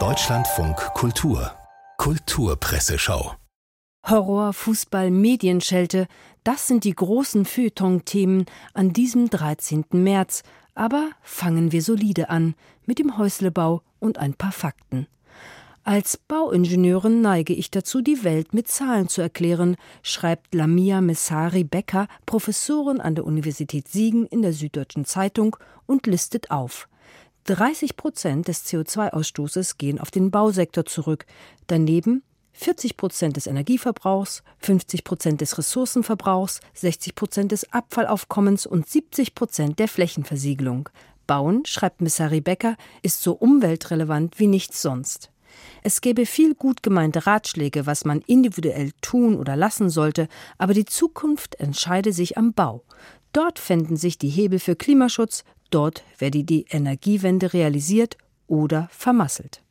Deutschlandfunk Kultur Kulturpresseschau Horror, Fußball, Medienschelte, das sind die großen Feuilleton-Themen an diesem 13. März. Aber fangen wir solide an, mit dem Häuslebau und ein paar Fakten. Als Bauingenieurin neige ich dazu, die Welt mit Zahlen zu erklären, schreibt Lamia Messari Becker, Professorin an der Universität Siegen in der Süddeutschen Zeitung und listet auf. 30 Prozent des CO2-Ausstoßes gehen auf den Bausektor zurück. Daneben 40 Prozent des Energieverbrauchs, 50 Prozent des Ressourcenverbrauchs, 60 Prozent des Abfallaufkommens und 70 Prozent der Flächenversiegelung. Bauen, schreibt Messari Becker, ist so umweltrelevant wie nichts sonst. Es gäbe viel gut gemeinte Ratschläge, was man individuell tun oder lassen sollte, aber die Zukunft entscheide sich am Bau. Dort fänden sich die Hebel für Klimaschutz, dort werde die Energiewende realisiert oder vermasselt.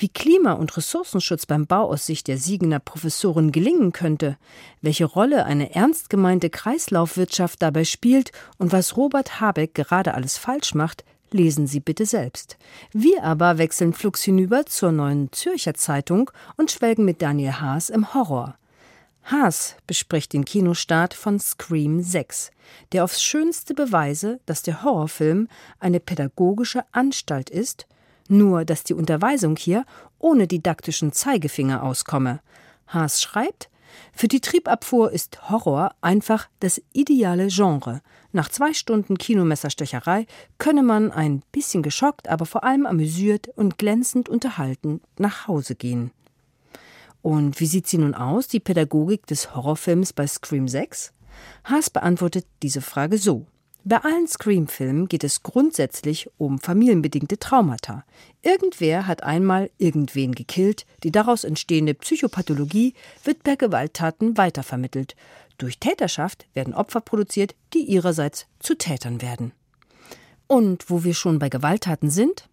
Wie Klima- und Ressourcenschutz beim Bau aus Sicht der Siegener Professorin gelingen könnte, welche Rolle eine ernst gemeinte Kreislaufwirtschaft dabei spielt und was Robert Habeck gerade alles falsch macht, lesen Sie bitte selbst. Wir aber wechseln flugs hinüber zur neuen Zürcher Zeitung und schwelgen mit Daniel Haas im Horror. Haas bespricht den Kinostart von Scream 6, der aufs schönste Beweise, dass der Horrorfilm eine pädagogische Anstalt ist, nur dass die Unterweisung hier ohne didaktischen Zeigefinger auskomme. Haas schreibt, für die Triebabfuhr ist Horror einfach das ideale Genre. Nach zwei Stunden Kinomesserstecherei könne man ein bisschen geschockt, aber vor allem amüsiert und glänzend unterhalten nach Hause gehen. Und wie sieht sie nun aus, die Pädagogik des Horrorfilms bei Scream 6? Haas beantwortet diese Frage so. Bei allen Scream-Filmen geht es grundsätzlich um familienbedingte Traumata. Irgendwer hat einmal irgendwen gekillt, die daraus entstehende Psychopathologie wird per Gewalttaten weitervermittelt. Durch Täterschaft werden Opfer produziert, die ihrerseits zu Tätern werden. Und wo wir schon bei Gewalttaten sind?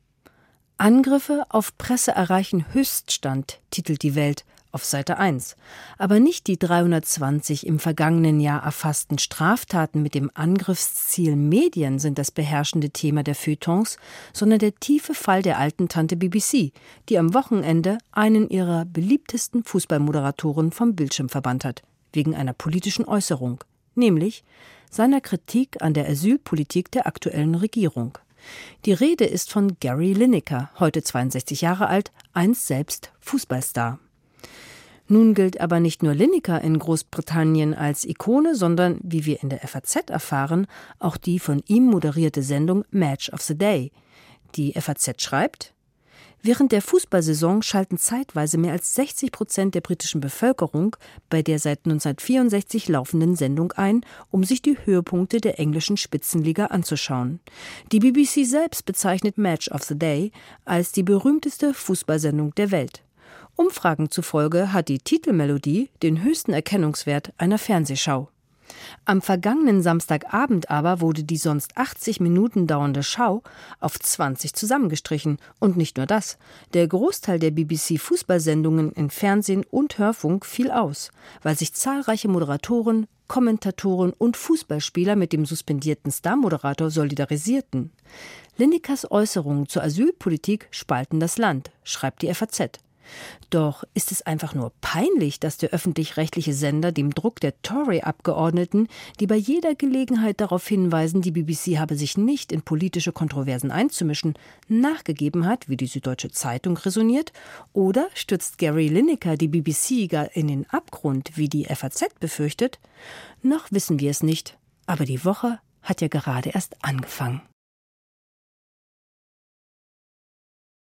Angriffe auf Presse erreichen Höchststand, titelt die Welt auf Seite 1. Aber nicht die 320 im vergangenen Jahr erfassten Straftaten mit dem Angriffsziel Medien sind das beherrschende Thema der Feuilletons, sondern der tiefe Fall der alten Tante BBC, die am Wochenende einen ihrer beliebtesten Fußballmoderatoren vom Bildschirm verbannt hat, wegen einer politischen Äußerung, nämlich seiner Kritik an der Asylpolitik der aktuellen Regierung. Die Rede ist von Gary Lineker, heute 62 Jahre alt, einst selbst Fußballstar. Nun gilt aber nicht nur Lineker in Großbritannien als Ikone, sondern, wie wir in der FAZ erfahren, auch die von ihm moderierte Sendung Match of the Day. Die FAZ schreibt, Während der Fußballsaison schalten zeitweise mehr als 60 Prozent der britischen Bevölkerung bei der seit 1964 laufenden Sendung ein, um sich die Höhepunkte der englischen Spitzenliga anzuschauen. Die BBC selbst bezeichnet Match of the Day als die berühmteste Fußballsendung der Welt. Umfragen zufolge hat die Titelmelodie den höchsten Erkennungswert einer Fernsehschau. Am vergangenen Samstagabend aber wurde die sonst 80 Minuten dauernde Schau auf 20 zusammengestrichen. Und nicht nur das. Der Großteil der BBC-Fußballsendungen in Fernsehen und Hörfunk fiel aus, weil sich zahlreiche Moderatoren, Kommentatoren und Fußballspieler mit dem suspendierten Star-Moderator solidarisierten. Linekers Äußerungen zur Asylpolitik spalten das Land, schreibt die FAZ. Doch ist es einfach nur peinlich, dass der öffentlich-rechtliche Sender dem Druck der Tory-Abgeordneten, die bei jeder Gelegenheit darauf hinweisen, die BBC habe sich nicht in politische Kontroversen einzumischen, nachgegeben hat, wie die Süddeutsche Zeitung resoniert, oder stürzt Gary Lineker die BBC gar in den Abgrund, wie die FAZ befürchtet? Noch wissen wir es nicht, aber die Woche hat ja gerade erst angefangen.